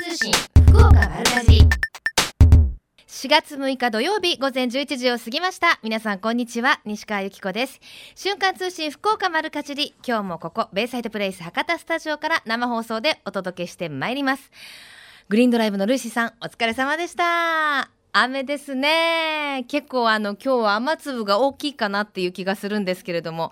通信福岡丸かじ4月6日土曜日午前11時を過ぎました。皆さんこんにちは西川由紀子です。瞬間通信福岡丸かじり。今日もここベイサイドプレイス博多スタジオから生放送でお届けしてまいります。グリーンドライブのルーシーさんお疲れ様でした。雨ですね。結構あの今日は雨粒が大きいかなっていう気がするんですけれども。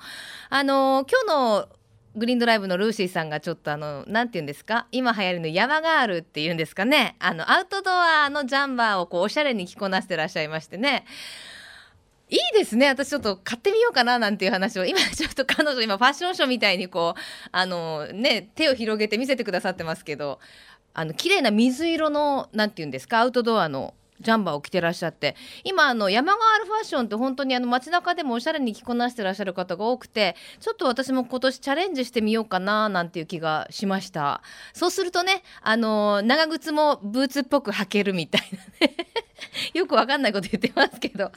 あの今日のグリーンドライブのルーシーさんがちょっとあのなんて言うんですか？今流行りの山ガールっていうんですかね？あのアウトドアのジャンバーをこうおしゃれに着こなしてらっしゃいましてね。いいですね。私ちょっと買ってみようかななんていう話を。今ちょっと彼女今ファッションショーみたいにこうあのね手を広げて見せてくださってますけどあの綺麗な水色のなんて言うんですか？アウトドアのジャンバーを着てらっしゃって。今あの山ガールファッションって本当にあの街中でもおしゃれに着こなしてらっしゃる方が多くてちょっと私も今年チャレンジしてみようかななんていう気がしました。そうするとねあの長靴もブーツっぽく履けるみたいなね。よくわかんないこと言ってますけど。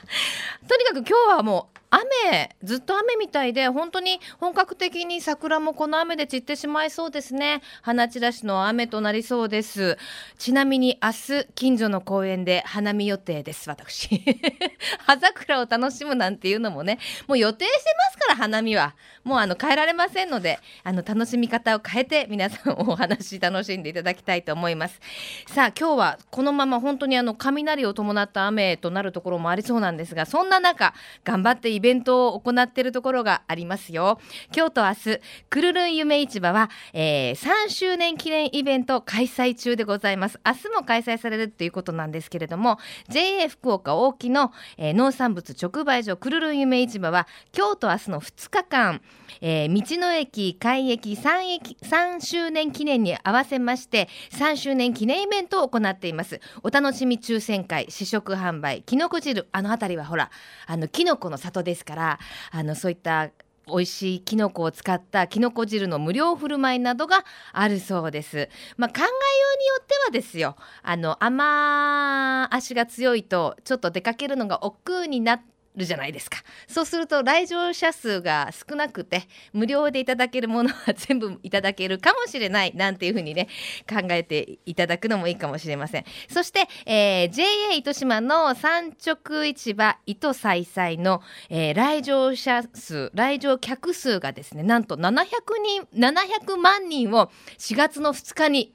とにかく今日はもう雨ずっと雨みたいで本当に本格的に桜もこの雨で散ってしまいそうですね。花散らしの雨となりそうです。ちなみに明日近所の公園で花見予定です私。葉桜を楽しむなんていうのもねもう予定してますから花見は。もうあの変えられませんのであの楽しみ方を変えて皆さんお話楽しんでいただきたいと思います。さあ今日はこのまま本当にあの雷を伴った雨となるところもありそうなんですがそんな中頑張ってイベントを行っているところがありますよ。今日と明日くるるん夢市場は、えー、3周年記念イベント開催中でございます。明日も開催されるということなんですけれども JA 福岡大木の、えー、農産物直売所くるるん夢市場は今日と明日の2日間、えー、道の駅開駅 3, 駅3周年記念に合わせまして3周年記念イベントを行っています。お楽しみ抽選会試食販売きのこ汁あの辺りはほらあのきのこの里ですからあのそういった美味しいきのこを使ったきのこ汁の無料振る舞いなどがあるそうです。まあ、考えようによってはですよあの雨足が強いとちょっと出かけるのが億劫になってるじゃないですか。そうすると来場者数が少なくて無料でいただけるものは全部いただけるかもしれないなんていうふうにね考えていただくのもいいかもしれません。そして、えー、JA 糸島の産直市場糸さいさいの、えー、来場者数来場客数がですねなんと700人700万人を4月の2日に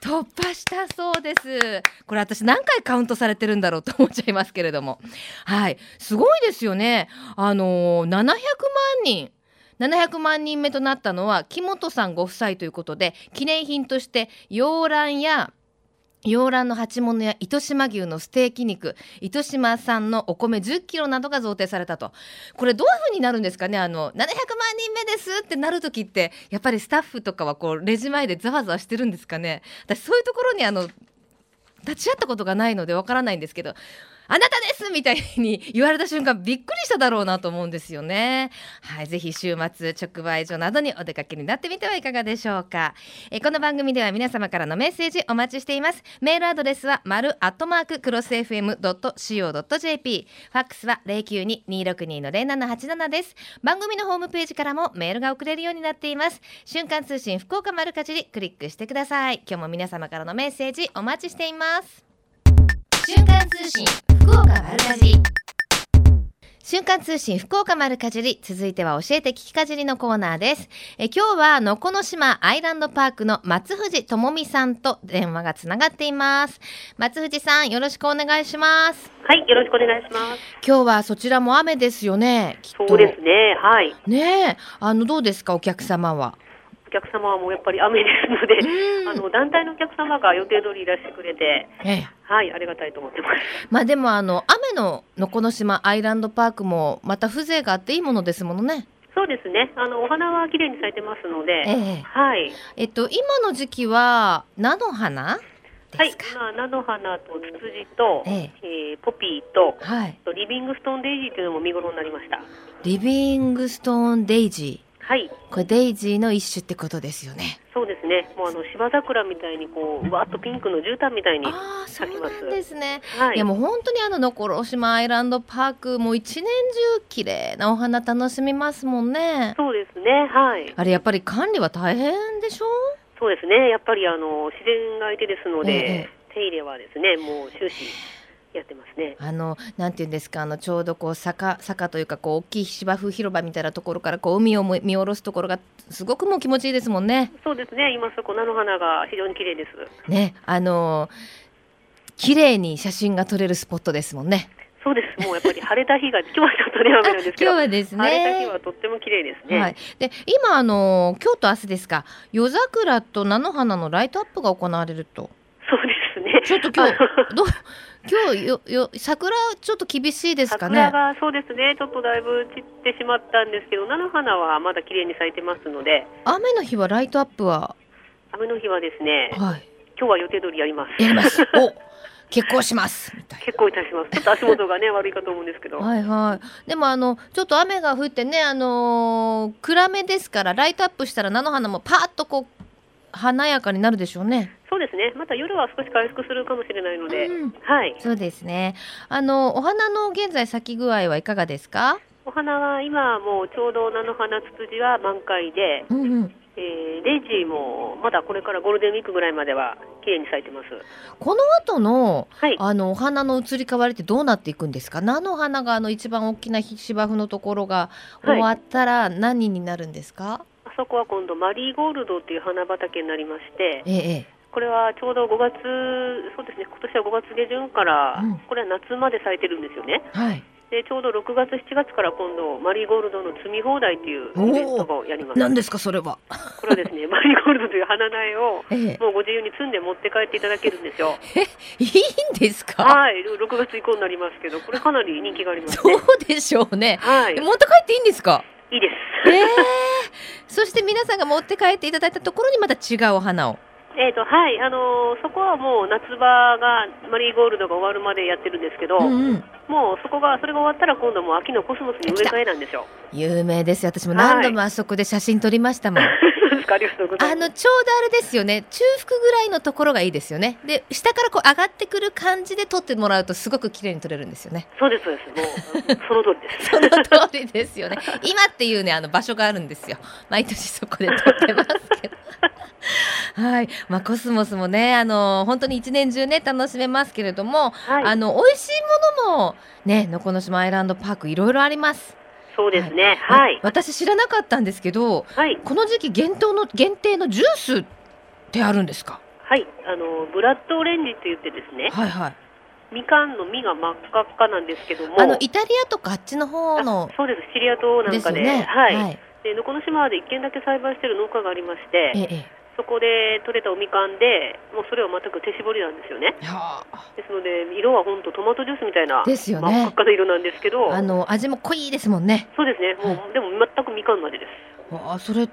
突破したそうです。これ私何回カウントされてるんだろうと思っちゃいますけれども。はい。すごいですよね。あのー、700万人。700万人目となったのは木本さんご夫妻ということで記念品として洋蘭や洋蘭の鉢物や糸島牛のステーキ肉糸島産のお米1 0キロなどが贈呈されたと。これどういうふうになるんですかね？あの700万人目ですってなる時ってやっぱりスタッフとかはこうレジ前でざわざわしてるんですかね？私そういうところにあの立ち会ったことがないのでわからないんですけどあなたですみたいに言われた瞬間びっくりしただろうなと思うんですよね。はいぜひ週末直売所などにお出かけになってみてはいかがでしょうか。えこの番組では皆様からのメッセージお待ちしています。メールアドレスは丸アットマーククロス FM.co.jp ファックスは092-262の0787です。番組のホームページからもメールが送れるようになっています。瞬間通信福岡丸かじりクリックしてください。今日も皆様からのメッセージお待ちしています。瞬間通信福岡丸かじり。瞬間通信福岡丸かじり。続いては教えて聞きかじりのコーナーです。え今日はのこの島アイランドパークの松藤智美さんと電話がつながっています。松藤さんよろしくお願いします。はいよろしくお願いします。今日はそちらも雨ですよねそうですねはい。ねあのどうですかお客様は？お客様はもうやっぱり雨ですので、あの団体のお客様が予定通りいらしてくれて、ええ、はいありがたいと思ってます。まあでもあの雨ののこの島アイランドパークもまた風情があっていいものですものね。そうですね。あのお花は綺麗に咲いてますので、ええ、はい。えっと今の時期は菜の花はい、まあ、菜の花とツツジと、えええー、ポピーと、はい、とリビングストーンデイジーというのも見頃になりました。リビングストーンデイジー。はい。これデイジーの一種ってことですよね。そうですね。もうあの芝桜みたいにこうわっとピンクの絨毯みたいに咲きます。そうですね。はい。いやもう本当にあののころ島アイランドパークもう一年中綺麗なお花楽しみますもんね。そうですね。はい。あれやっぱり管理は大変でしょ？そうですね。やっぱりあの自然が相手ですので、ええ、手入れはですね、もう終始やってますね。あのなんていうんですか、あのちょうどこう坂坂というかこう大きい芝生広場みたいなところからこう海を見下ろすところがすごくもう気持ちいいですもんね。そうですね。今そこ菜の花が非常に綺麗です。ね、あの綺麗に写真が撮れるスポットですもんね。そうです。もうやっぱり晴れた日が今日はちょっとね雨なんですけど、今日はですね。晴れた日はとっても綺麗ですね。はい。で今あの今日と明日ですか、夜桜と菜の花のライトアップが行われると。ちょっと今日ど今日よよ桜ちょっと厳しいですかね？桜がそうですね。ちょっとだいぶ散ってしまったんですけど、菜の花はまだ綺麗に咲いてますので。雨の日はライトアップは？雨の日はですね。はい。今日は予定通りやります。やります。お。結婚します結婚いたします。ちょっと足元がね 悪いかと思うんですけど。はいはい。でもあのちょっと雨が降ってねあのー、暗めですからライトアップしたら菜の花もパーッとこう華やかになるでしょうね。そうですね。また夜は少し回復するかもしれないので、うん、はい。そうですね。あのお花の現在咲き具合はいかがですか？お花は今もうちょうど菜の花ツツジは満開で、うんうん、えー、デイジーもまだこれからゴールデンウィークぐらいまでは綺麗に咲いてます。この後の、はい、あのお花の移り変わりってどうなっていくんですか？菜の花があの一番大きな芝生のところが終わったら何になるんですか？はいそこは今度マリーゴールドっていう花畑になりまして、ええ、これはちょうど5月そうですね今年は5月下旬から、うん、これは夏まで咲いてるんですよね。はいでちょうど6月、7月から今度、マリーゴールドの摘み放題というイベントをやります。何ですか、それは。これはですね、マリーゴールドという花苗を、もうご自由に摘んで持って帰っていただけるんですよ。え、いいんですか？はい、6月以降になりますけど、これかなり人気があります、ね、そうでしょうね。はい。持って帰っていいんですか？いいです。えー、そして皆さんが持って帰っていただいたところにまた違うお花を。えーとはいあのー、そこはもう夏場がマリーゴールドが終わるまでやってるんですけど、うんうん、もうそこがそれが終わったら今度も秋のコスモスに植え替えなんですよ。有名です私も何度もあそこで写真撮りましたもん、は いあのちょうどあれですよね。中腹ぐらいのところがいいですよね。で下からこう上がってくる感じで撮ってもらうとすごく綺麗に撮れるんですよね。そうですそうです。もう その通りです。その通りですよね。今っていうねあの場所があるんですよ。毎年そこで撮ってますけど。はい、まあ、コスモスもね、あの本当に一年中ね、楽しめますけれども。はい、あの美味しいものもね、のこの島アイランドパークいろいろあります。そうですね。はい。はい、私知らなかったんですけど、はい、この時期限定の限定のジュースってあるんですか？はい、あのブラッドオレンジって言ってですね。はいはい。みかんの実が真っ赤っかなんですけども、あのイタリアとかあっちの方のそうですシリア島なんかで、ね、はい。はい、でのこの島で一軒だけ栽培している農家がありまして、ええ、そこで取れたおみかんで、もうそれは全く手絞りなんですよね。ですので、色は本当トマトジュースみたいな、ですよね。真っ赤な色なんですけど、あの味も濃いですもんね。そうですね。もう、でも全くみかんの味です。あ、それ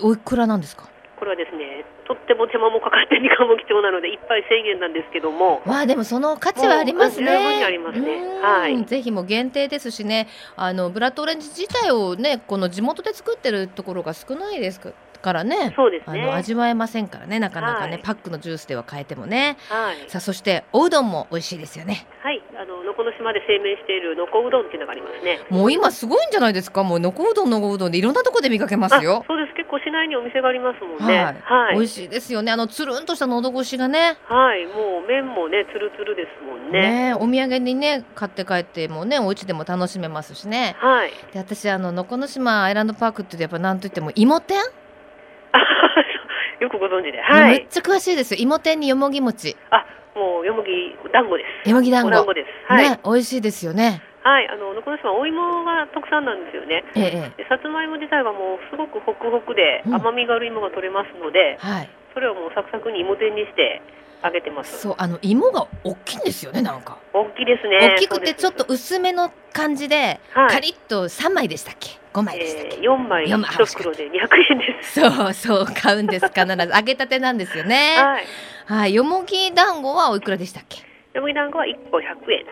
おいくらなんですか？これはですね、とっても手間もかかってみかんも貴重なので、一杯1000円なんですけども。まあでもその価値はありますね。ありますね。はい。ぜひも限定ですしね、あのブラッドオレンジ自体をね、この地元で作ってるところが少ないですからね。そうですね。あの味わえませんからねなかなかね、はい、パックのジュースでは買えてもね、はい、さあそしておうどんも美味しいですよね。はい。あの能古の島で製麺しているのこうどんっていうのがありますね。もう今すごいんじゃないですか。もうのこうどんのこうどんでいろんなところで見かけますよ。そうです。結構市内にお店がありますもんね。はい、はい、美味しいですよね。あのつるんとした喉越しがね。はい。もう麺もねつるつるですもんね。ね。お土産にね買って帰ってもねお家でも楽しめますしね。はい。で私あの能古の島アイランドパークってやっぱなんといっても芋店 よくご存知で、はい、めっちゃ詳しいですよ。芋天によもぎ餅。あ、もうよもぎ団子です。よもぎ団子です。はい、ね、美味しいですよね。はい、あの能古島お芋が特産なんですよね。ええ、でさつまいも自体はもうすごくホクホクで甘みがある芋が取れますので、うん、はい、それをもうサクサクに芋天にしてあげてます。そう、あの芋が大きいんですよね、なんか。大きいですね。大きくてちょっと薄めの感じで、はい、カリッと三枚でしたっけ？五枚でしたっけ？四、えー、枚一袋で二百円です。そうそう買うんです必ず揚げたてなんですよね。はい。はい、よもぎ団子はおいくらでしたっけ？よもぎ団子は一個百円。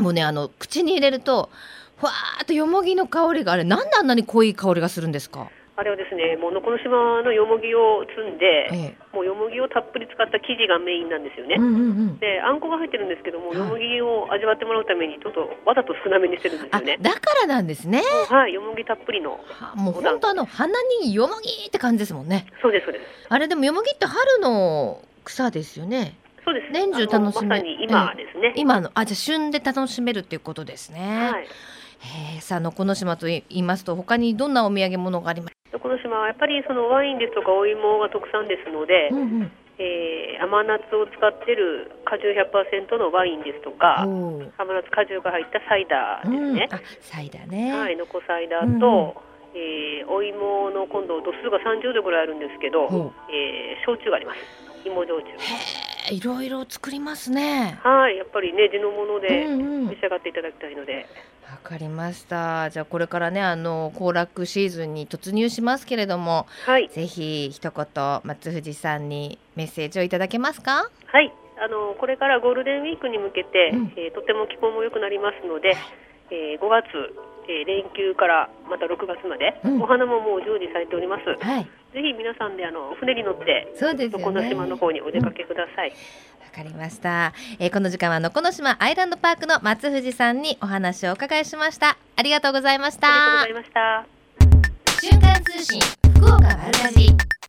もうねあの口に入れるとふわーっとよもぎの香りがあれなんであんなに濃い香りがするんですか？あれはですね、もうのこの島のよもぎを積んで、ええ、もうよもぎをたっぷり使った生地がメインなんですよね。うんうんうん、で、あんこが入ってるんですけども、よもぎを味わってもらうためにちょっとわざと少なめにしてるんですよね。だからなんですね。はい、よもぎたっぷりの。はもう本当あの花によもぎって感じですもんね。そうですそうです。あれでもよもぎって春の草ですよね。そうです。年中楽しめ。ま、今ですね。今のあじゃ旬で楽しめるっていうことですね。はい。えさあのこの島と言いますと他にどんなお土産物があります？この島はやっぱりそのワインですとかお芋が特産ですので、うんうん、えー、甘夏を使っている果汁100%のワインですとか甘夏果汁が入ったサイダーですね、うん、サイダーね。はいのこサイダーと、うん。えー、お芋の今度度数が30度ぐらいあるんですけど、えー、焼酎があります。芋焼酎いろいろ作りますね。はい、やっぱりね地のもので召し上がっていただきたいので。わ、うんうん、かりました。じゃあこれからねあの行楽シーズンに突入しますけれども、はい、ぜひ一言松藤さんにメッセージをいただけますか？はい、あのこれからゴールデンウィークに向けて、うん、えー、とても気候も良くなりますので、えー、5月えー、連休からまた6月まで、うん、お花ももう常時されております。はい、ぜひ皆さんであの船に乗ってそうです、ね、この島の方にお出かけください。わ、うん、かりました、えー、この時間はのこの島アイランドパークの松藤さんにお話をお伺いしました。ありがとうございました。ありがとうございました。瞬間通信福岡丸かじ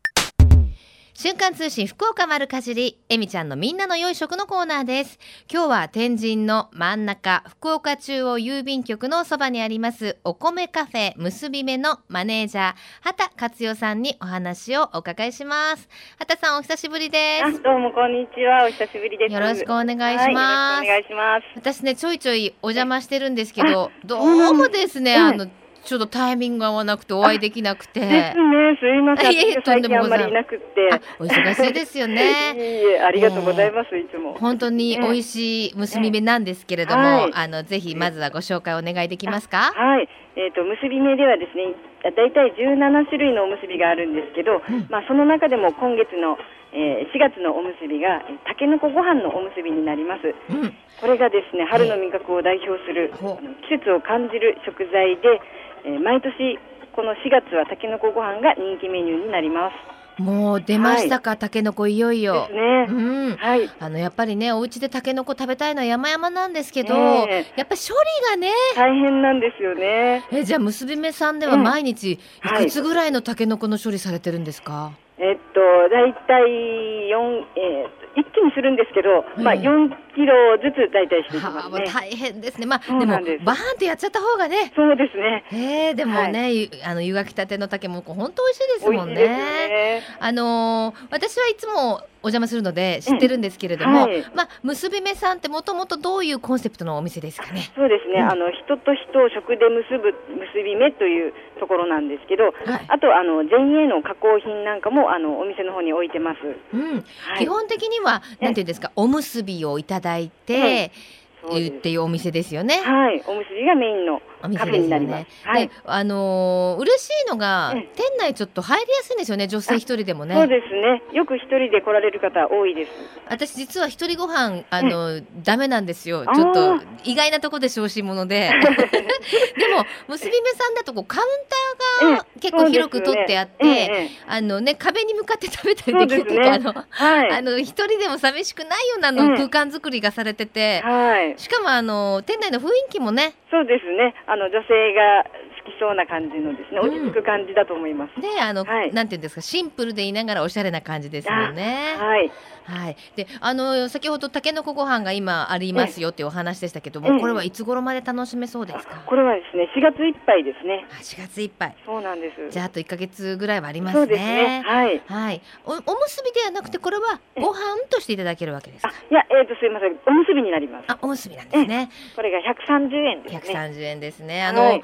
瞬間通信福岡丸かじり、えみちゃんのみんなの良い食のコーナーです。今日は天神の真ん中、福岡中央郵便局のそばにあります、お米カフェ結び目のマネージャー、畑克代さんにお話をお伺いします。畑さんお久しぶりです。どうもこんにちは、お久しぶりです。よろしくお願いします。はい、お願いします。私ね、ちょいちょいお邪魔してるんですけど、どうもですね、うん、あの、ちょっとタイミングが合わなくてお会いできなくて。ですね、すいません。最近あんまりいなくて。お忙しいですよね。いいえ、ありがとうございます、いつも。本当に美味しい結び目なんですけれども、あのぜひまずはご紹介お願いできますか？はい。えっ、と結び目ではですね、だいたい17種類のおむすびがあるんですけど、まあその中でも今月のえー、4月のおむすびがたけのこご飯のおむすびになります、うん、これがですね春の味覚を代表する、季節を感じる食材で、えー、毎年この4月はたけのこご飯が人気メニューになります。もう出ましたか、はい、たけのこいよいよ。ね。うん。はい。あのやっぱりねお家でたけのこ食べたいのは山々なんですけど、えー、やっぱり処理がね大変なんですよね。えじゃあ結び目さんでは毎日いくつぐらいのたけのこの処理されてるんですか？えっと大体四えー、一気にするんですけど、まあ4キロずつ大体していきますね。大変ですね。まあでもバーンってやっちゃった方がね。そうですね。えー、でもね、はい、あの湯がきたての竹も本当美味しいですもんね。ねあのー、私はいつもお邪魔するので知ってるんですけれども、うんはい、まあ結び目さんってもともとどういうコンセプトのお店ですかね？そうですね。うん、あの人と人を食で結ぶ結び目というところなんですけど、はい、あとあの前衛の加工品なんかもあのお店の方に置いてます。うん。はい、基本的にはなんていうんですか、おむすびをいただいて、っていうお店ですよね。はい、おむすびがメインのカフェになります。はい、あのー、嬉しいのが、店内ちょっと入りやすいんですよね、女性一人でもね。そうですね。よく一人で来られる方多いです。私実は一人ご飯あの、うダメなんですよ。ちょっと意外なところで小心者で。でも結び目さんだとこうカウンターが結構広く取ってあって、ね、あのね壁に向かって食べたりできるとか、ね、あの、はい、あの一人でも寂しくないようなの空間作りがされてて、はい、しかもあの店内の雰囲気もね。そうですねあの女性がそうな感じのですね、落ち着く感じだと思います。で、あの、はい、なんていうんですか、シンプルでいながらおしゃれな感じですよね。はい。はい。で、あの、先ほどたけのこご飯が今ありますよっていうお話でしたけども、これはいつ頃まで楽しめそうですか？これはですね、4月いっぱいですね。4月いっぱい。そうなんです。じゃあ、あと1か月ぐらいはありますね。そうですね。はい。はい。お、おむすびではなくて、これはご飯としていただけるわけですか？いや、えっ、ー、と、すみません、おむすびになります。あ、おむすびなんですね。これが130円ですね。130円ですね。あの、はい、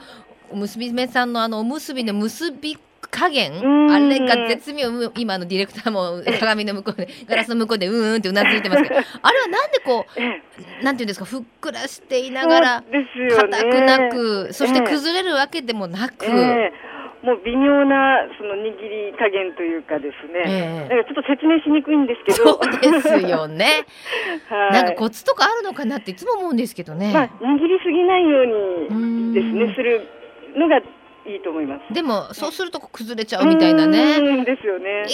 娘さんのあのおむすびの結び加減あれが絶妙。今のディレクターも鏡の向こうでガラスの向こうでうんうんってうなずいてますけどあれはなんでこうなんていうんですかふっくらしていながら硬くなくそして崩れるわけでもなく。えもう微妙なその握り加減というかですね、えー、だからちょっと説明しにくいんですけど。そうですよね、はい、なんかコツとかあるのかなっていつも思うんですけどね、まあ、握りすぎないようにですねするのがいいと思います。でもそうすると崩れちゃうみたいなね。ですよね。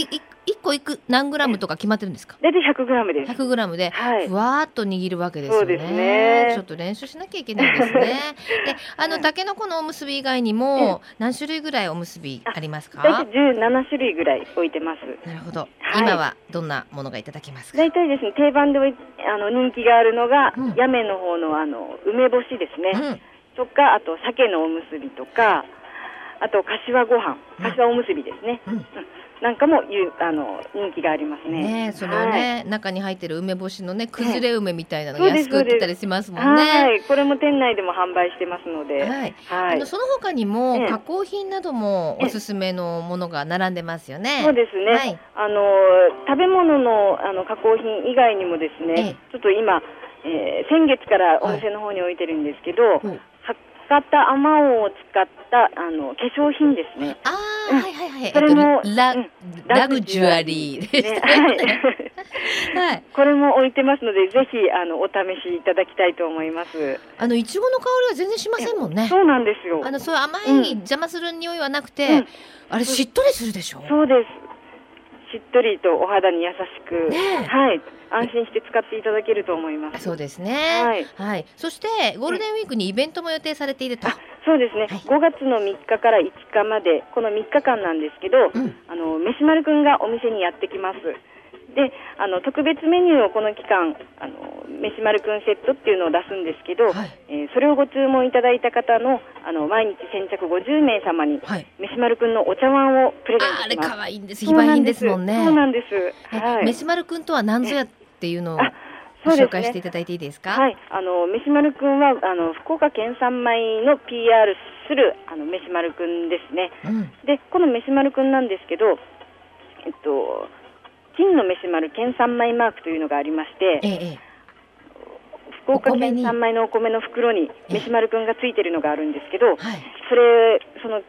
一個いく何グラムとか決まってるんですか？大体100グラムです。100グラムで。ふわっと握るわけですよね,、ね。ちょっと練習しなきゃいけないですね。であのたけのこのおむすび以外にも何種類ぐらいおむすびありますか？大体17種類ぐらい置いてます。なるほど、はい、今はどんなものがいただけますか？大体ですね定番であの人気があるのが、うん、屋根の方のあの梅干しですね、うんとかあと鮭のおむすびとかあと柏ご飯柏おむすびですね、うんなんかもゆあの人気がありますね。ねそのね、はい、中に入ってる梅干しのね崩れ梅みたいなのが安く売ってたりしますもんね。はい、これも店内でも販売してますので。はい。はい、あのその他にも加工品などもおすすめのものが並んでますよね。そうですね。はい、あの食べ物のあの加工品以外にもですね、ちょっと今。えー、先月からお店の方に置いてるんですけど、はい、ったあまおうを使ったあの化粧品ですね。ああ、はいはいはい。それも、ラ、ラグジュアリーでしたね。はい。これも置いてますので、ぜひあのお試しいただきたいと思います。あのいちごの香りは全然しませんもんね。そうなんですよ。あのそう甘い、邪魔する匂いはなくて、あれしっとりするでしょ？そうです。しっとりとお肌に優しく、ね、はい、安心して使っていただけると思います。そうですね。はい。はい。そしてゴールデンウィークにイベントも予定されていると。そうですね。はい、5月の3日から5日までこの3日間なんですけど、うん、あの飯丸くんがお店にやってきます。であの特別メニューをこの期間あの飯丸くんセットっていうのを出すんですけど、はい、えー、それをご注文いただいた方のあの毎日先着50名様に、はい、飯丸くんのお茶碗をプレゼントしますあれ可愛いんです非売品ですもんねそうなんですはい、飯丸くんとは何ぞやっていうのをご紹介していただいていいですか？はい、あの飯丸くんはあの福岡県産米の PR するあの飯丸くんですね。うん、でこの飯丸くんなんですけど、えっと金の飯丸県産米マークというのがありまして、ええ、福岡県産米のお米の袋に飯丸くんがついてるのがあるんですけど、それその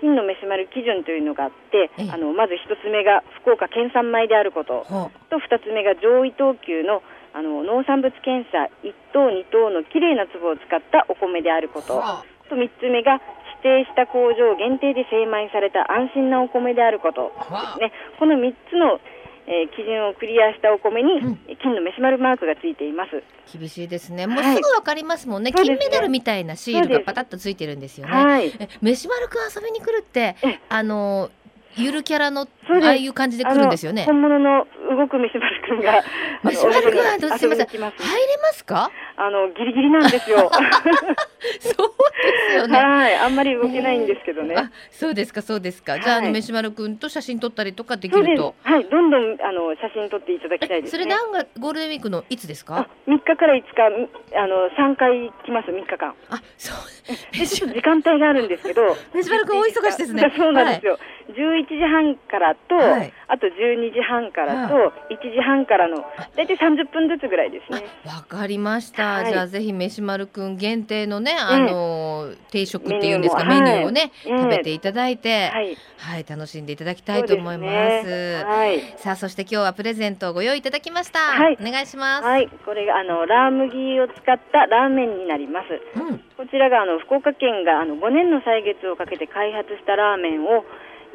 金の飯丸基準というのがあって、あのまず一つ目が福岡県産米であること。と二つ目が上位等級のあの農産物検査1等2等のきれいな粒を使ったお米であること。と3つ目が指定した工場限定で精米された安心なお米であ。ることですね。この3つのえー、基準をクリアしたお米に、金の飯丸マークがついています。厳しいですね。もうすぐわかりますもんね、はい、金メダルみたいなシールがパタッとついてるんですよね。はい、飯丸くん遊びに来るって、あのゆるキャラのああいう感じで来るんですよね。本物の動く飯丸くんが。飯丸くんはすみません。入れますか？あのギリギリなんですよ。そうですよね。はい、あんまり動けないんですけどね。あ、そうですか、そうですか。じゃあ、あの飯丸くんと写真撮ったりとかできると。はい、どんどんあの写真撮っていただきたいです、それ何がゴールデンウィークのいつですか？三日から五日あの三回来ます三日間。あ、そう。時間帯があるんですけど。飯丸くん大忙しですね。そうなんですよ。十一時半からと、あと十二時半からと一時半からの大体三十分ずつぐらいですね。わかりました。じゃあぜひ飯丸くん限定のねあの定食っていうんですかメニューをね食べていただいて。はい。楽しんでいただきたいと思います。さあそして今日はプレゼントをご用意いただきました。お願いします。はい、これがあのラー麦を使ったラーメンになります。こちらがあの福岡県があの5年の歳月をかけて開発したラーメンを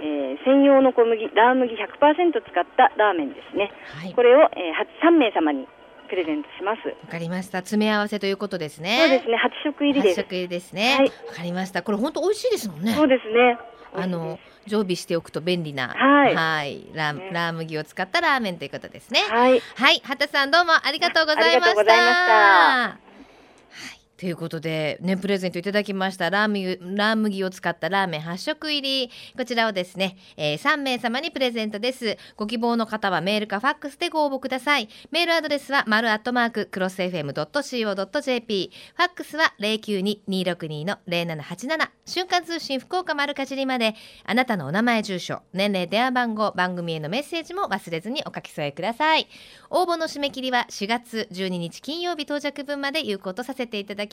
えー、専用の小麦ラー麦100%使ったラーメンですね、はい、これを、えー、3名様にプレゼントします。わかりました。詰め合わせということですね。そうですね。8食入りです。8食入りですね。わ、はい、かりました。これ本当美味しいですもんね。そうですね。あの常備しておくと便利な、はい、はい。ラー、ラー麦を使ったラーメンということですね。はい、はい、畑さんどうもありがとうございました。ということで、ね、プレゼントいただきました。ラー麦ラー麦を使ったラーメン8食入り。こちらをですね、えー、3名様にプレゼントです。ご希望の方はメールかファックスでご応募ください。メールアドレスは丸アットマーククロス FM.co.jp ファックスは092-262の0787瞬間通信福岡丸かじりまで。あなたのお名前住所年齢電話番号番組へのメッセージも忘れずにお書き添えください。応募の締め切りは4月12日金曜日到着分まで有効とさせていただき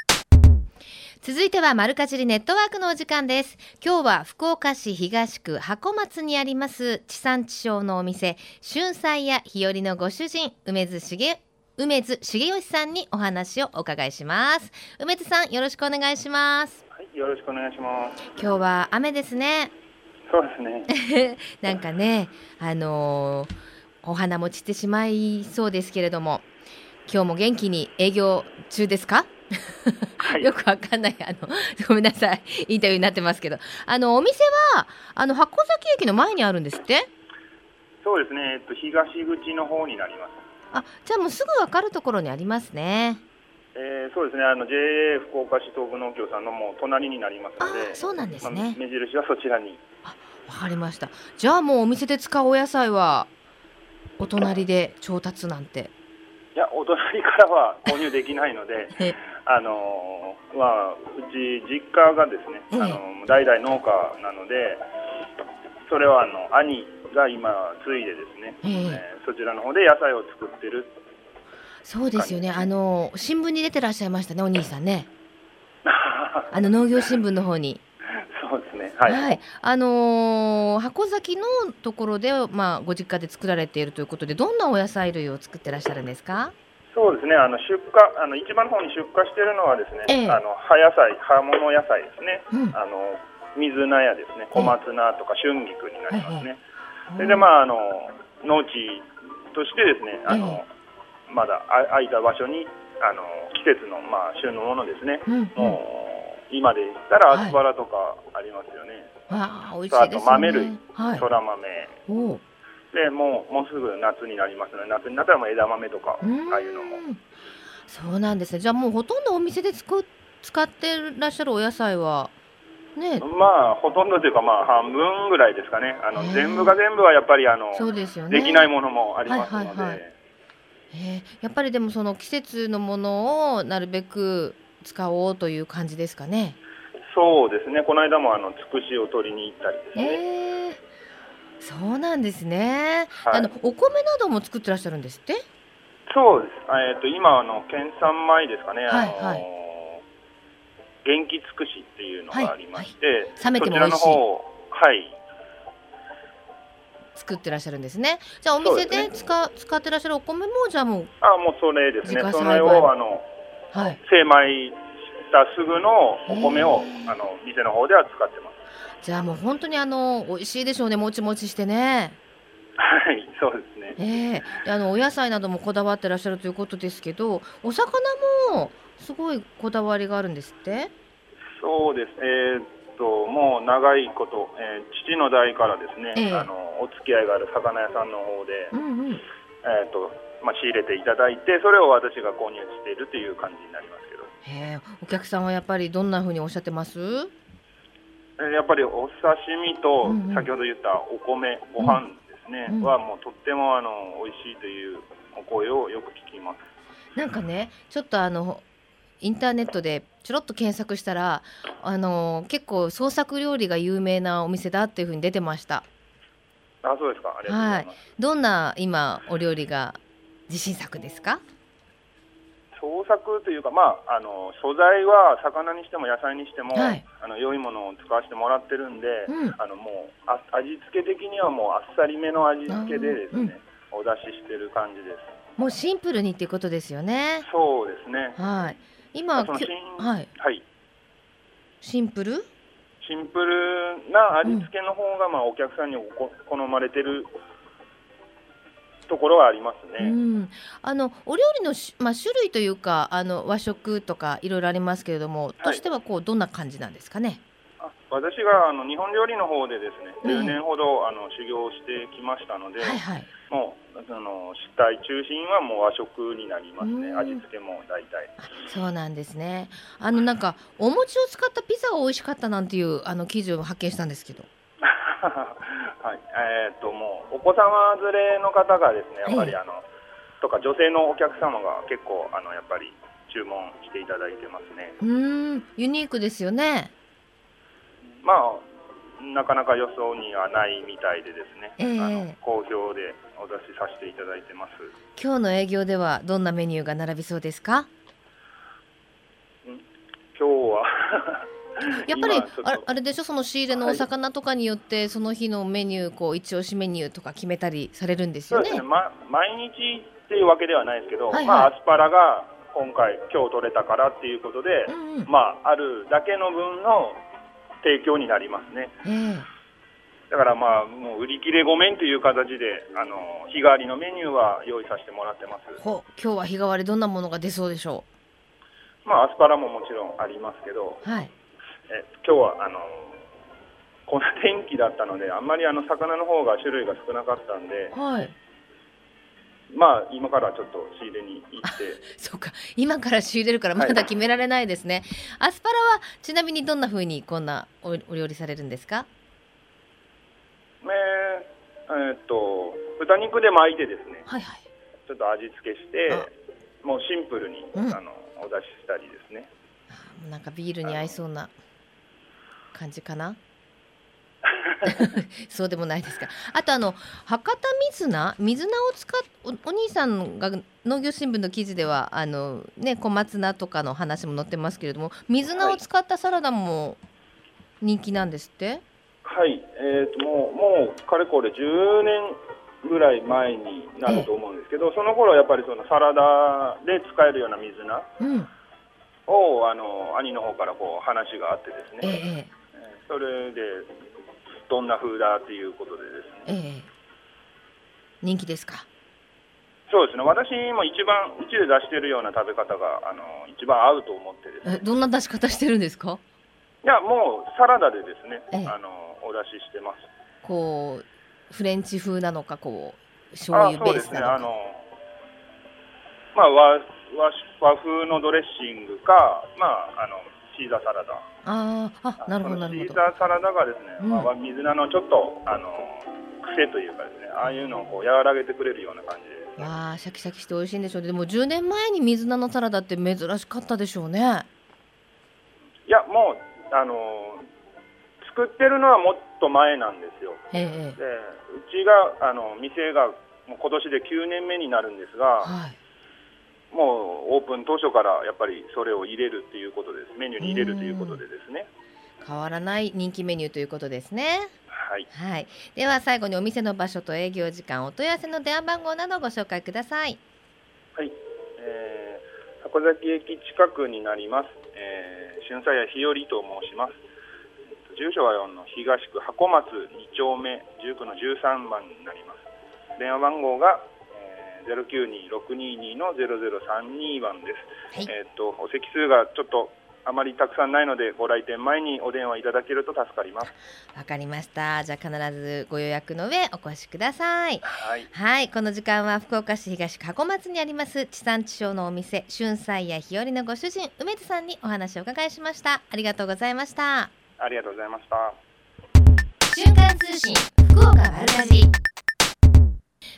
続いては丸かじりネットワークのお時間です。今日は福岡市東区箱松にあります地産地消のお店春菜や日和のご主人梅津重梅津重義さんにお話をお伺いします。梅津さんよろしくお願いします。はいよろしくお願いします。今日は雨ですね。そうですね。なんかねあのー、お花も散ってしまいそうですけれども今日も元気に営業中ですか？はい、よくわかんないあの ごめんなさい。インタビューになってますけど。あのお店はあの箱崎駅の前にあるんですって？そうですね、えっと、東口の方になります。あじゃあもうすぐわかるところにありますね。えー、そうですね。あの JA 福岡市東部農協さんのもう隣になりますので。そうなんですね、まあ、目印はそちらに。あわかりました。じゃあもうお店で使うお野菜はお隣で調達なんて。いやお隣からは購入できないので あのまあ、うち実家がですね、あの代々農家なので、それはあの兄が今継いでですね、えー、えー、そちらの方で野菜を作ってるそうですよね。あの新聞に出てらっしゃいましたね、お兄さんね。あの農業新聞の方に。そうですね。はい。はい、あのー、箱崎のところでまあご実家で作られているということで、どんなお野菜類を作ってらっしゃるんですか？そうですね、あの出荷あの一番の方に出荷しているのはですね、ええ、あの葉野菜、葉物野菜ですね、うん、あの水菜やですね、小松菜とか春菊になりますね。え、それでまああの農地としてですね、あの、まだ空いた場所にあの季節のまあ旬のものですね。うんうん、今で言ったらアスパラとかありますよね。はい、あ美味しいですね。あと豆類、はい、そら豆。でもうもうすぐ夏になりますので夏になったらもう枝豆とかああいうのも。そうなんですね。じゃあもうほとんどお店で使使ってらっしゃるお野菜はね。まあほとんどというかまあ半分ぐらいですかね。あの全部が全部はやっぱりあのそうですよ、ね、できないものもありますので、はいはいはい、えー、やっぱりでもその季節のものをなるべく使おうという感じですかね。そうですね。この間もあのつくしを取りに行ったりですね、えーそうなんですね、はい、あのお米なども作ってらっしゃるんですって？そうです、えーと、今あの県産米ですかね、はいはい、元気つくしっていうのがありまして、はいはい、冷めても美味しい。はい。作ってらっしゃるんですね。じゃあお店で使,、ね、使ってらっしゃるお米もじゃあもうあもうそれですね。それをあの、はい、精米したすぐのお米をあの店の方では使ってますじゃあもう本当にあの美味しいでしょうね。もちもちしてね。はいそうですね。えー、あのお野菜などもこだわってらっしゃるということですけどお魚もすごいこだわりがあるんですって？そうです。えー、っともう長いこと、えー、父の代からですね、えー、あのお付き合いがある魚屋さんの方で、うんうん、えー、っとまあ、仕入れていただいてそれを私が購入しているという感じになりますけど。へお客さんはやっぱりどんなふうにおっしゃってます？やっぱりお刺身と先ほど言ったお米、ご飯ですね、はもうとってもあの美味しいというお声をよく聞きます。なんかね、ちょっとあのインターネットでちょろっと検索したら、あの結構創作料理が有名なお店だっていうふうに出てました。あ、そうですか。ありがとうございます。はい、どんな今お料理が自信作ですか？創作というか、まあ、あの素材は魚にしても野菜にしても、はい、あの良いものを使わせてもらってるんで、うん、あのもうあ味付け的にはもうあっさりめの味付けでですね、うん、お出ししてる感じです。もうシンプルにっていうことですよね。そうですね。はい。今、はい、はい。シンプル？シンプルな味付けの方が、まあお客さんに好まれてるところはありますね。うん、あのお料理のまあ、種類というかあの和食とかいろいろありますけれども、はい、としてはこうどんな感じなんですかね？あ私があの日本料理の方でですね、10年ほどあの修行してきましたので、はいはい、もうあの主体中心はもう和食になりますね。味付けも大体。そうなんですね。あのなんかお餅を使ったピザが美味しかったなんていうあの記事を発見したんですけど。はい、えー、っともうお子様連れの方がですね、やっぱりあの、とか女性のお客様が結構あのやっぱり注文していただいてますね。うんユニークですよね。まあなかなか予想にはないみたいでですね、えー、あの好評でお出しさせていただいてます。今日の営業ではどんなメニューが並びそうですか？今日は やっぱりあれでしょ？その仕入れのお魚とかによって、その日のメニューこう一押しメニューとか決めたりされるんですよね？ねま、毎日っていうわけではないですけど、はいはい、まあアスパラが今回今日取れたからっていうことで、うんうん、まああるだけの分の提供になりますね。えーだからまあもう売り切れごめんという形であの日替わりのメニューは用意させてもらってます。ほ今日は日替わりどんなものが出そうでしょう？まあアスパラももちろんありますけど、はい、え今日はあのこんな天気だったのであんまりあの魚の方が種類が少なかったんで、はい、まあ今からちょっと仕入れに行って。そうか。今から仕入れるからまだ決められないですね、はい、アスパラはちなみにどんなふうにこんなお料理されるんですか？えー、えー、っと豚肉で巻いてですね、はいはい、ちょっと味付けしてもうシンプルに、うん、あのお出ししたりですね。なんかビールに合いそうな感じかな？そうでもないですか。あとあの博多水菜水菜を使っお兄さんが農業新聞の記事ではあの、ね、小松菜とかの話も載ってますけれども水菜を使ったサラダも人気なんですって、はい。はい、えーと、もうもうかれこれ10年ぐらい前になると思うんですけど、その頃やっぱりそのサラダで使えるような水菜を、うん、あの兄の方からこう話があってですね、ええ、それでどんな風だっていうことでですね、ええ、人気ですか？そうですね。私も一番うちで出してるような食べ方があの一番合うと思ってですね。どんな出し方してるんですか？いやもうサラダでですね、あのお出ししてます。こうフレンチ風なのかこう醤油ベースなのか。あ、ね、のまあ和和和風のドレッシングかまああのシーザーサラダ。ああなるほどなるほど。シーザーサラダがですね、うん、まあ、水菜のちょっとあの癖というかですね。ああいうのをこう和らげてくれるような感じで。わあシャキシャキして美味しいんでしょうでも10年前に水菜のサラダって珍しかったでしょうね。いやもうあの作ってるのはもっと前なんですよ。でうちがあの店がもう今年で9年目になるんですが、はい、もうオープン当初からやっぱりそれを入れるっていうことです。メニューに入れるということでですね。変わらない人気メニューということですね。はい、はい、では最後にお店の場所と営業時間お問い合わせの電話番号などご紹介ください。はい、えー、箱崎駅近くになります、えー、春菜屋日和と申します。住所は4の東区箱松2丁目19の13番になります。電話番号が、えー、092622の0032番です、はい、えっ、とお席数がちょっとあまりたくさんないのでご来店前にお電話いただけると助かります。わかりました。じゃあ必ずご予約の上お越しください。はい、はい、この時間は福岡市東区箱松にあります地産地消のお店春菜や日和のご主人梅津さんにお話をお伺いしました。ありがとうございました。ありがとうございました。瞬間通信福岡丸かじ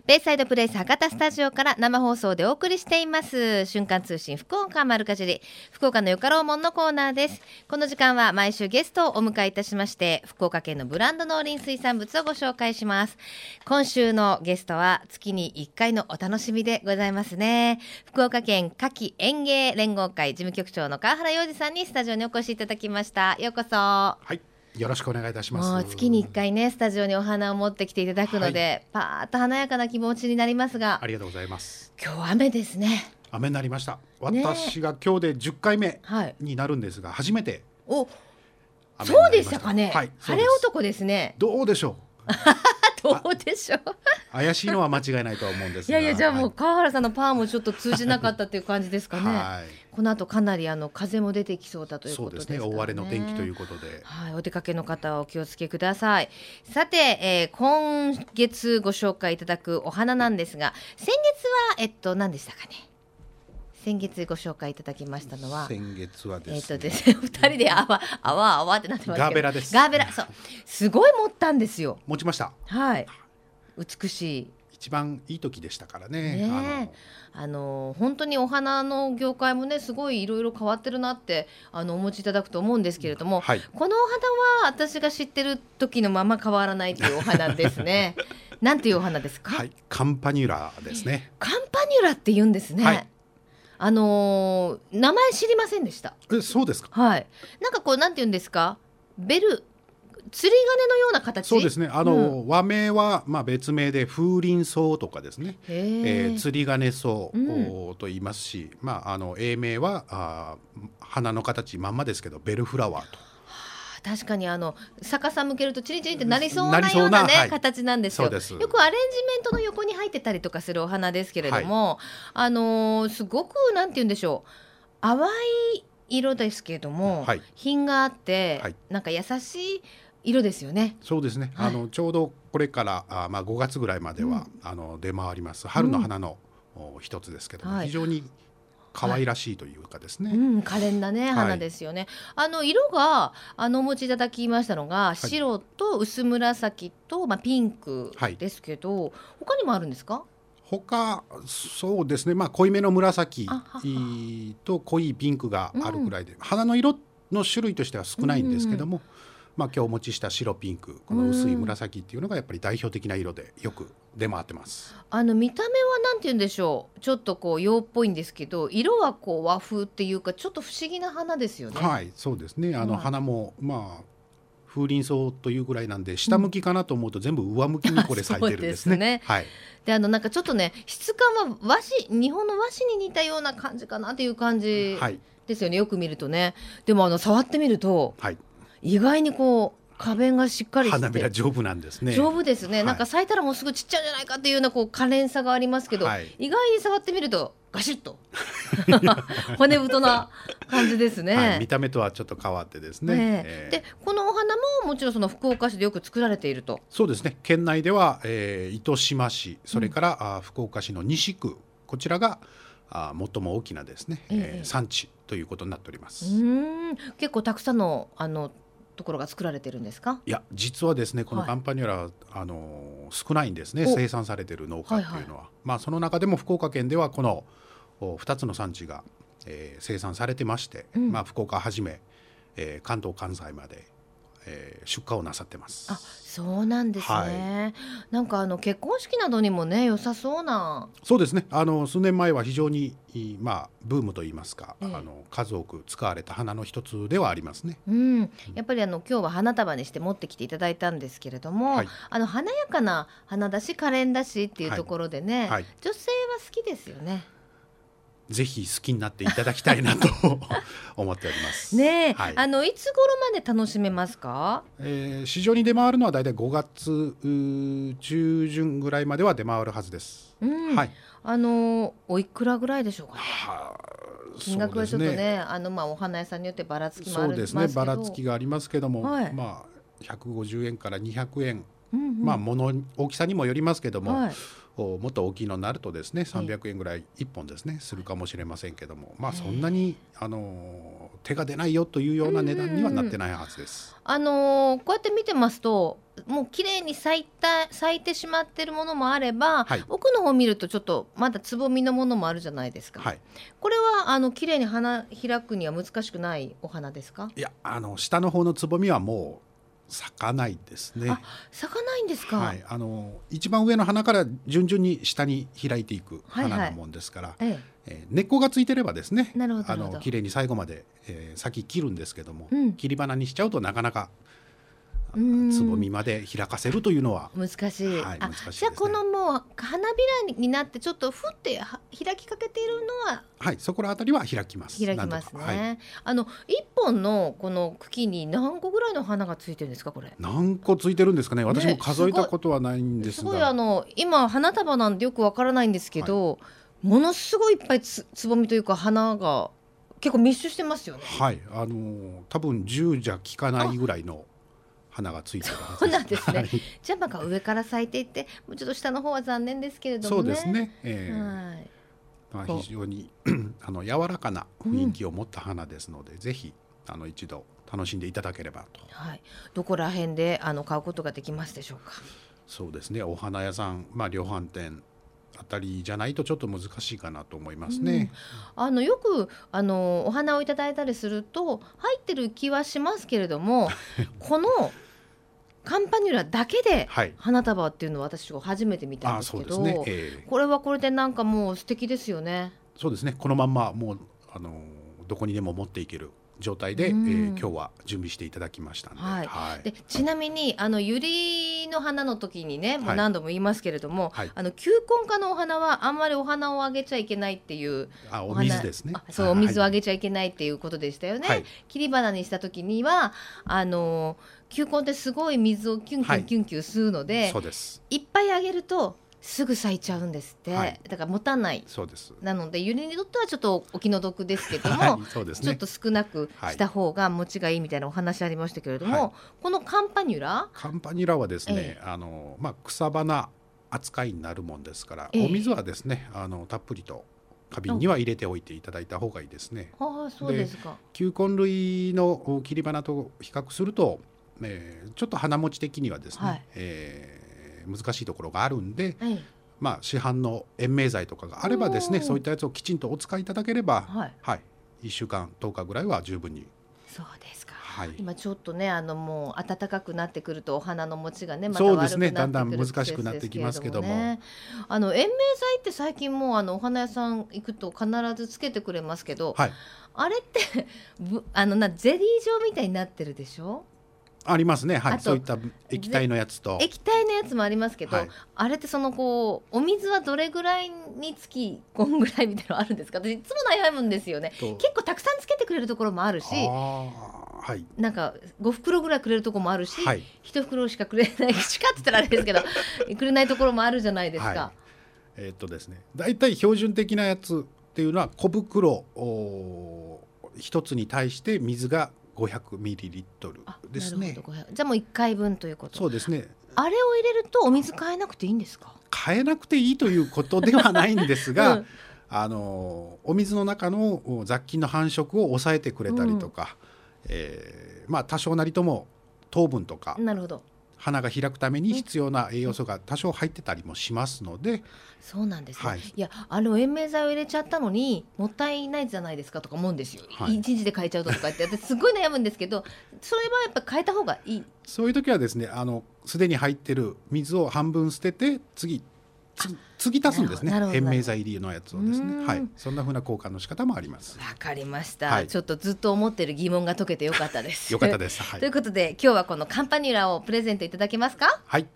ベイサイドプレイス博多スタジオから生放送でお送りしています。瞬間通信福岡丸かじり福岡のよかろうもんのコーナーです。この時間は毎週ゲストをお迎えいたしまして福岡県のブランド農林水産物をご紹介します。今週のゲストは月に1回のお楽しみでございますね。福岡県夏季園芸連合会事務局長の川原洋二さんにスタジオにお越しいただきました。ようこそ。はい。よろしくお願いいたします。月に1回ねスタジオにお花を持ってきていただくので、はい、パーッと華やかな気持ちになりますが、ありがとうございます。今日雨ですね。雨になりました。私が今日で10回目になるんですが、初めて。お、そうでしたかね。はい、晴れ男ですね。どうでしょう？そうでしょ怪しいのは間違いないと思うんですいやいやじゃあもう川原さんのパワーもちょっと通じなかったっていう感じですかね。はい、この後かなりあの風も出てきそうだということですね。大荒れの天気ということで、はい、お出かけの方はお気をつけください。さて、えー、今月ご紹介いただくお花なんですが、先月はえっと何でしたかね。先月ご紹介いただきましたのは先月はですね、えー、とですね 二人であわあわあわってなってますガーベラです。ガーベラそう。すごい持ったんですよ。持ちました。はい。美しい一番いい時でしたからね。ねあの本当にお花の業界もねすごいいろいろ変わってるなってあのお持ちいただくと思うんですけれども、はい、このお花は私が知ってる時のまま変わらないというお花ですね。なんていうお花ですか？はい、カンパニュラですね。カンパニュラって言うんですね。はいあのー、名前知りませんでした。え、そうですか？はい。なんかこうなんて言うんですか？ベル釣り鐘のような形？そうですね。あの、うん、和名はまあ別名で風鈴草とかですね、えー、釣り鐘草と言いますし、うん、まああの英名はあ花の形まんまですけどベルフラワーと。確かにあの逆さ向けるとチリチリってなりそうなようなね、はい、形なんですよ。よくアレンジメントの横に入ってたりとかするお花ですけれども、はい、あのー、すごくなんて言うんでしょう。淡い色ですけれども、はい、品があって、はい、なんか優しい色ですよね。そうですね。はい、あのちょうどこれからあまあ5月ぐらいまでは、うん、あの出回ります春の花の、うん、一つですけども、はい、非常に可愛らしいというかですね。はい、うん、可憐なね花ですよね。あの色があのお持ちいただきましたのが白と薄紫と、まあピンクですけど、他にもあるんですか？他そうですね。まあ濃いめの紫と濃いピンクがあるぐらいで、うん、花の色の種類としては少ないんですけども。うんまあ、今日お持ちした白ピンクこの薄い紫っていうのがやっぱり代表的な色でよく出回ってます。あの見た目はなんて言うんでしょうちょっとこう洋っぽいんですけど色はこう和風っていうかちょっと不思議な花ですよね。はいそうですねあの花も、まあ風鈴草というぐらいなんで下向きかなと思うと全部上向きにこれ咲いてるんですね。ねはい。であのなんかちょっとね質感は和紙日本の和紙に似たような感じかなっていう感じですよね、よく見るとね。でもあの触ってみると、はい、意外にこう花弁がしっかり花びら丈夫なんですね。丈夫ですね、はい、なんか咲いたらもうすぐちっちゃいんじゃないかっていうようなこう可憐さがありますけど、はい、意外に触ってみるとガシッと。骨太な感じですね、はい、見た目とはちょっと変わってですね、ねえ。ー、でこのお花ももちろんその福岡市でよく作られていると。そうですね。県内では、えー、糸島市それから、うん、あ福岡市の西区こちらがあ最も大きなですね、えー、産地ということになっております。うん。結構たくさんのあのところが作られてるんですか？いや実はですねこのカンパニュラ、はい、あの少ないんですね生産されてる農家っていうのは、はいはい、まあその中でも福岡県ではこの2つの産地が、えー、生産されてまして、うん、まあ福岡はじめ、えー、関東関西までえー、出荷をなさってます。あ、そうなんですね。はい、なんかあの結婚式などにもね良さそうな。そうですね。あの数年前は非常にまあブームと言いますか、ええ、あの数多く使われた花の一つではありますね。うん、やっぱりあの今日は花束にして持ってきていただいたんですけれども、はい、あの華やかな花だし可憐だしっていうところでね、はい、女性は好きですよね。ぜひ好きになっていただきたいなと 思っております。ね、はい、あのいつ頃まで楽しめますか？えー、市場に出回るのはだいたい5月中旬ぐらいまでは出回るはずです。うん、はい。あのおいくらぐらいでしょうか、ね、はあ、金額はちょっとね、ねあのまあお花屋さんによってばらつきもあるそうですね、ばらつきがありますけども、はい、まあ150円から200円、うんうん、まあもの大きさにもよりますけども。はいもっと大きいのになるとですね300円ぐらい1本ですねするかもしれませんけどもまあそんなにあの手が出ないよというような値段にはなってないはずです。あのー、こうやって見てますともう綺麗に咲いた咲いてしまってるものもあれば、はい、奥の方を見るとちょっとまだつぼみのものもあるじゃないですか。はい、これはあの綺麗に花開くには難しくないお花ですか？いやあの下の方のつぼみはもう咲かないですね。咲かないんですか？はい、あの一番上の花から順々に下に開いていく花なもんですから、はいはい、えー、根っこがついてればですね、なるほどあの綺麗に最後まで、えー、先切るんですけども、うん、切り花にしちゃうとなかなかつぼみまで開かせるというのは。難しい。はい、難しい、ね、じゃあこのもう花びらになってちょっとふって開きかけているのははいそこら辺りは開きます。開きますね、はい、あの一本のこの茎に何個ぐらいの花がついてるんですかこれ？何個ついてるんですかね。私も数えたことはないんですが、ね、すごいあの今花束なんでよくわからないんですけど、はい、ものすごいいっぱいつつぼみというか花が結構密集してますよね。はい。あの多分10じゃ効かないぐらいの花がついてる そうなんですね。じゃあまあ上から咲いていってもうちょっと下の方は残念ですけれども、ね、そうですね。えー、はい。まあ非常に あの柔らかな雰囲気を持った花ですので、うん、ぜひあの一度楽しんでいただければと。はい。どこら辺であの買うことができますでしょうか？そうですね。お花屋さん、まあ量販店。あたりじゃないとちょっと難しいかなと思いますね。うん、あのよくあのお花をいただいたりすると入ってる気はしますけれども このカンパニュラだけで花束っていうのは私初めて見たんですけど、ね。えー、これはこれでなんかもう素敵ですよね。そうですね。このまんまもうあのどこにでも持っていける状態で、うん、えー、今日は準備していただきましたはい、はい、でちなみにあのユリの花の時にねもう何度も言いますけれども、はい、あの球根科のお花はあんまりお花をあげちゃいけないっていうあお水ですね。そうお水をあげちゃいけないっていうことでしたよね、はい、切り花にした時にはあの球根ってすごい水をキュンキュンキュンキュン吸うので、そうです。いっぱいあげるとすぐ咲いちゃうんですって、はい、だから持たない。そうです。なのでユリにとってはちょっとお気の毒ですけども、はいそうですね、ちょっと少なくした方が持ちがいいみたいなお話ありましたけれども、はい、このカンパニュラカンパニュラはですね、ええ、あのまあ、草花扱いになるもんですから、え、お水はですねあのたっぷりと花瓶には入れておいていただいた方がいいですね。あそうですか。球根類の切り花と比較すると、えー、ちょっと花持ち的にはですね、はい、えー難しいところがあるんで、はい、まあ、市販の延命剤とかがあればですねそういったやつをきちんとお使いいただければ、はい、はい、1週間10日ぐらいは十分に。そうですか、はい、今ちょっとねあのもう暖かくなってくるとお花の持ちがねまたそうですね。だんだん難しくなってきますけども。あの延命剤って最近もうあのお花屋さん行くと必ずつけてくれますけど、はい、あれって あのなゼリー状みたいになってるでしょ？ありますね、はい、そういった液体のやつと。液体のやつもありますけど、はい、あれってそのこうお水はどれぐらいにつきこんぐらいみたいなのあるんですか？私いつも悩むんですよね。結構たくさんつけてくれるところもあるしはい、なんか5袋ぐらいくれるところもあるし、はい、1袋しかくれないしかって言ったらあれですけど くれないところもあるじゃないですか。はい、えー、っとですね。大体標準的なやつっていうのは小袋一つに対して水が500ミリリットルですね。じゃあもう1回分ということ。そうですね。あれを入れるとお水変えなくていいんですか？変えなくていいということではないんですが、うん、あのお水の中の雑菌の繁殖を抑えてくれたりとか、うん、えー、まあ多少なりとも糖分とか。なるほど。花が開くために必要な栄養素が多少入ってたりもしますので、そうなんですね、はい、いやあの延命剤を入れちゃったのにもったいないじゃないですかとか思うんですよ、はい、1日で変えちゃうととかって。私すごい悩むんですけど それはやっぱ変えた方がいい。そういう時はですねあのすでに入ってる水を半分捨てて次継ぎ足すんですね。延命剤入りのやつをですね。はい。そんな風な交換の仕方もあります。わかりました、はい、ちょっとずっと思ってる疑問が解けてよかったです。よかったです、はい、ということで今日はこのカンパニュラをプレゼントいただけますか？はい。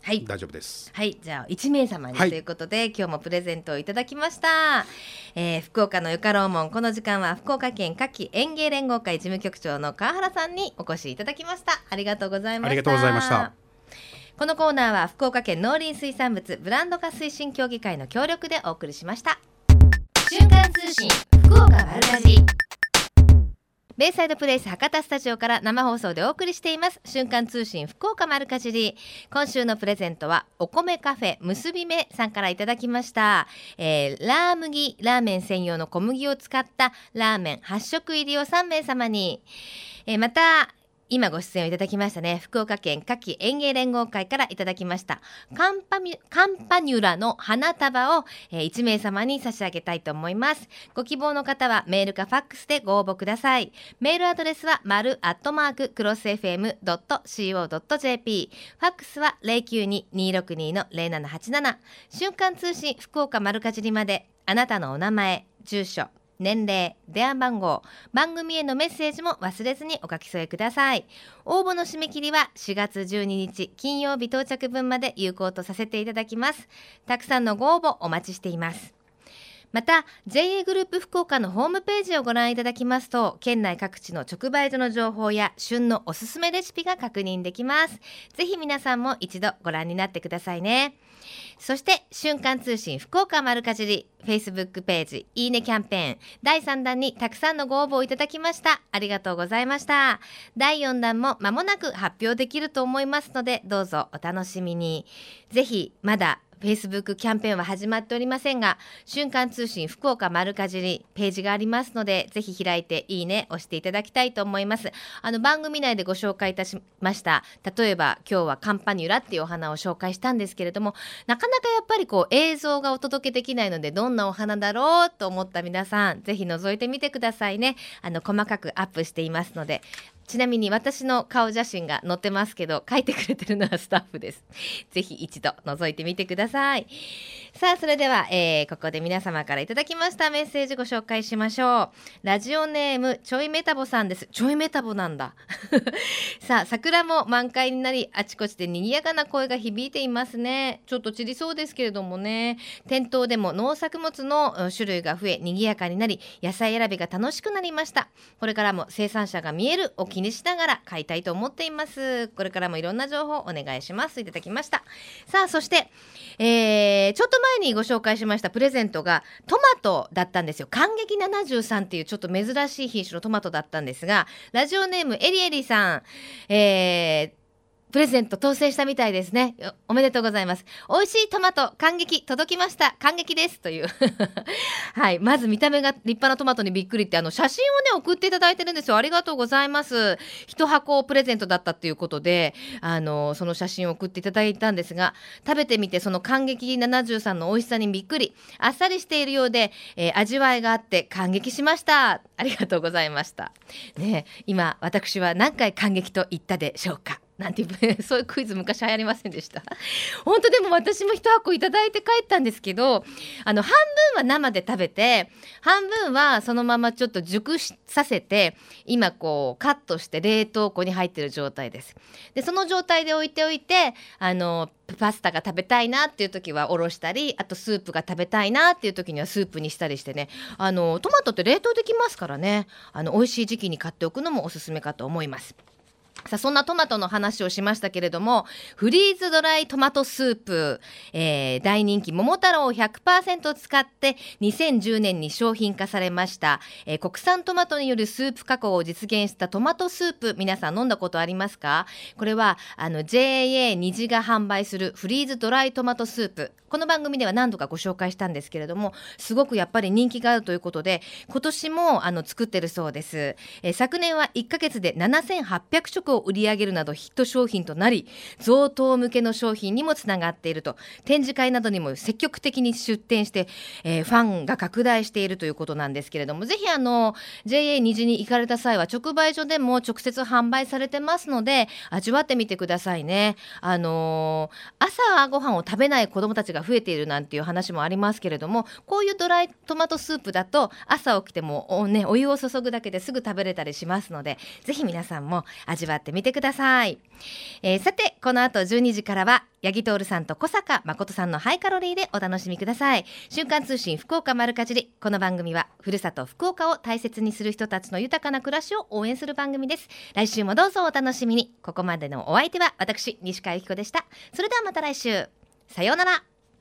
はい、大丈夫です。はい、じゃあ一名様にということで、はい、今日もプレゼントをいただきました。えー、福岡のよかろうもんこの時間は福岡県夏季園芸連合会事務局長の川原さんにお越しいただきました。ありがとうございました。ありがとうございました。このコーナーは福岡県農林水産物ブランド化推進協議会の協力でお送りしました。瞬間通信福岡丸かじベイサイドプレイス博多スタジオから生放送でお送りしています瞬間通信福岡丸かじり。今週のプレゼントはお米カフェ結び目さんからいただきました、えー、ラー麦ラーメン専用の小麦を使ったラーメン8食入りを3名様に。えー、また今ご出演をいただきましたね。福岡県夏季園芸連合会からいただきました。カンパミカンパニュラの花束を、えー、1名様に差し上げたいと思います。ご希望の方はメールかファックスでご応募ください。メールアドレスは丸アットマーククロス FM.co.jp ファックスは092-262-0787瞬間通信福岡丸かじりまで。あなたのお名前住所年齢電話番号番組へのメッセージも忘れずにお書き添えください。応募の締め切りは4月12日金曜日到着分まで有効とさせていただきます。たくさんのご応募お待ちしています。また JA グループ福岡のホームページをご覧いただきますと県内各地の直売所の情報や旬のおすすめレシピが確認できます。ぜひ皆さんも一度ご覧になってくださいね。そして瞬間通信福岡丸かじり Facebook ページいいねキャンペーン第3弾にたくさんのご応募をいただきました。ありがとうございました。第4弾も間もなく発表できると思いますのでどうぞお楽しみに。ぜひまだ Facebook キャンペーンは始まっておりませんが瞬間通信福岡丸かじりページがありますのでぜひ開いていいね押していただきたいと思います。あの番組内でご紹介いたしました例えば今日はカンパニュラっていうお花を紹介したんですけれどもなかなかやっぱりこう映像がお届けできないのでどんなお花だろうと思った皆さんぜひ覗いてみてくださいね。あの細かくアップしていますのでちなみに私の顔写真が載ってますけど書いてくれてるのはスタッフです。ぜひ一度覗いてみてください。さあそれでは、えー、ここで皆様からいただきましたメッセージご紹介しましょう。ラジオネームちょいメタボさんです。ちょいメタボなんだ。さあ桜も満開になりあちこちで賑やかな声が響いていますね。ちょっと散りそうですけれどもね。店頭でも農作物の種類が増え賑やかになり野菜選びが楽しくなりました。これからも生産者が見える沖気にしながら買いたいと思っています。これからもいろんな情報お願いします。いただきました。さあそして、えー、ちょっと前にご紹介しましたプレゼントがトマトだったんですよ。感激73っていうちょっと珍しい品種のトマトだったんですがラジオネームエリエリさん、えー、プレゼント当選したみたいですね。おめでとうございます。美味しいトマト、感激、届きました。感激です。という。はい。まず見た目が立派なトマトにびっくりって、あの、写真をね、送っていただいてるんですよ。ありがとうございます。一箱プレゼントだったっていうことで、あの、その写真を送っていただいたんですが、食べてみて、その感激73の美味しさにびっくり。あっさりしているようで、えー、味わいがあって感激しました。ありがとうございました。ね今、私は何回感激と言ったでしょうか。なんていう そういうクイズ昔流行りませんでした？本当でも私も一箱いただいて帰ったんですけどあの半分は生で食べて半分はそのままちょっと熟させて今こうカットして冷凍庫に入ってる状態です。でその状態で置いておいてあのパスタが食べたいなっていう時はおろしたりあとスープが食べたいなっていう時にはスープにしたりしてね。あのトマトって冷凍できますからね。あの美味しい時期に買っておくのもおすすめかと思います。さあそんなトマトの話をしましたけれどもフリーズドライトマトスープ、えー、大人気桃太郎を100%使って2010年に商品化されました、えー、国産トマトによるスープ加工を実現したトマトスープ皆さん飲んだことありますか？これはあの JA 虹が販売するフリーズドライトマトスープ。この番組では何度かご紹介したんですけれどもすごくやっぱり人気があるということで今年もあの作ってるそうです、えー、昨年は1ヶ月で7800食を売り上げるなどヒット商品となり贈答向けの商品にもつながっていると展示会などにも積極的に出展して、えー、ファンが拡大しているということなんですけれどもぜひあの JA 虹に行かれた際は直売所でも直接販売されてますので味わってみてくださいね。あのー、朝ごはんを食べない子どもたちが増えているなんていう話もありますけれどもこういうドライトマトスープだと朝起きてもお,、ね、お湯を注ぐだけですぐ食べれたりしますのでぜひ皆さんも味わってみてください、えー、さてこの後12時からは八木徹さんと小坂誠さんのハイカロリーでお楽しみください。瞬間通信福岡丸かじりこの番組はふるさと福岡を大切にする人たちの豊かな暮らしを応援する番組です。来週もどうぞお楽しみに。ここまでのお相手は私西川由紀子でした。それではまた来週。さようなら。